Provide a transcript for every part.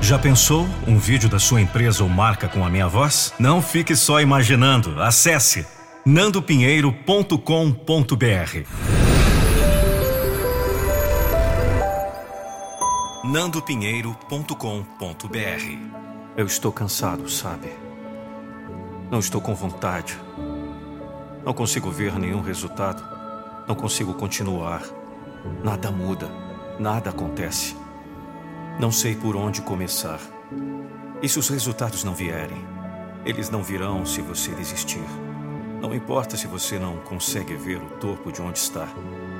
Já pensou um vídeo da sua empresa ou marca com a minha voz? Não fique só imaginando. Acesse nandopinheiro.com.br. nandopinheiro.com.br. Eu estou cansado, sabe? Não estou com vontade. Não consigo ver nenhum resultado. Não consigo continuar. Nada muda. Nada acontece. Não sei por onde começar. E se os resultados não vierem? Eles não virão se você desistir. Não importa se você não consegue ver o topo de onde está.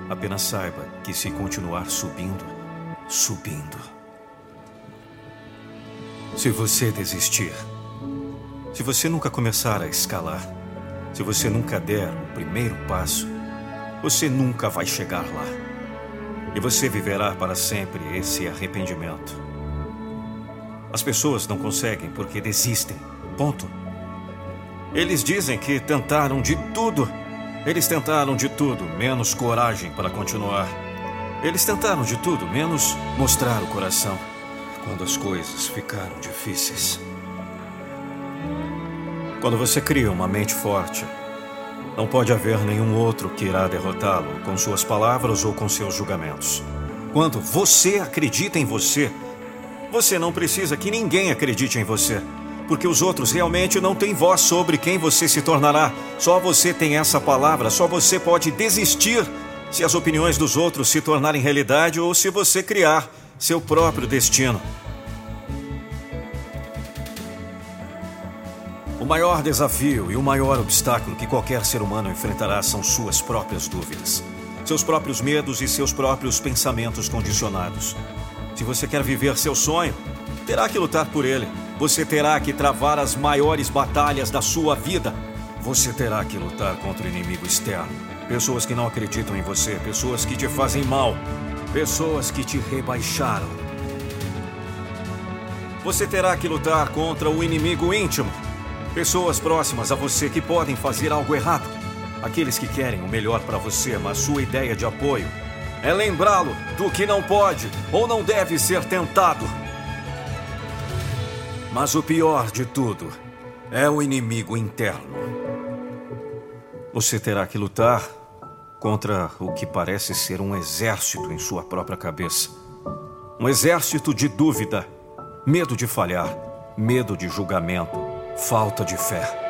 Apenas saiba que se continuar subindo, subindo. Se você desistir, se você nunca começar a escalar, se você nunca der o primeiro passo, você nunca vai chegar lá. E você viverá para sempre esse arrependimento. As pessoas não conseguem porque desistem. Ponto. Eles dizem que tentaram de tudo. Eles tentaram de tudo, menos coragem para continuar. Eles tentaram de tudo, menos mostrar o coração quando as coisas ficaram difíceis. Quando você cria uma mente forte, não pode haver nenhum outro que irá derrotá-lo com suas palavras ou com seus julgamentos. Quando você acredita em você, você não precisa que ninguém acredite em você, porque os outros realmente não têm voz sobre quem você se tornará. Só você tem essa palavra, só você pode desistir se as opiniões dos outros se tornarem realidade ou se você criar seu próprio destino. O maior desafio e o maior obstáculo que qualquer ser humano enfrentará são suas próprias dúvidas, seus próprios medos e seus próprios pensamentos condicionados. Se você quer viver seu sonho, terá que lutar por ele. Você terá que travar as maiores batalhas da sua vida. Você terá que lutar contra o inimigo externo. Pessoas que não acreditam em você, pessoas que te fazem mal, pessoas que te rebaixaram. Você terá que lutar contra o inimigo íntimo Pessoas próximas a você que podem fazer algo errado. Aqueles que querem o melhor para você, mas sua ideia de apoio é lembrá-lo do que não pode ou não deve ser tentado. Mas o pior de tudo é o inimigo interno. Você terá que lutar contra o que parece ser um exército em sua própria cabeça. Um exército de dúvida, medo de falhar, medo de julgamento falta de fé.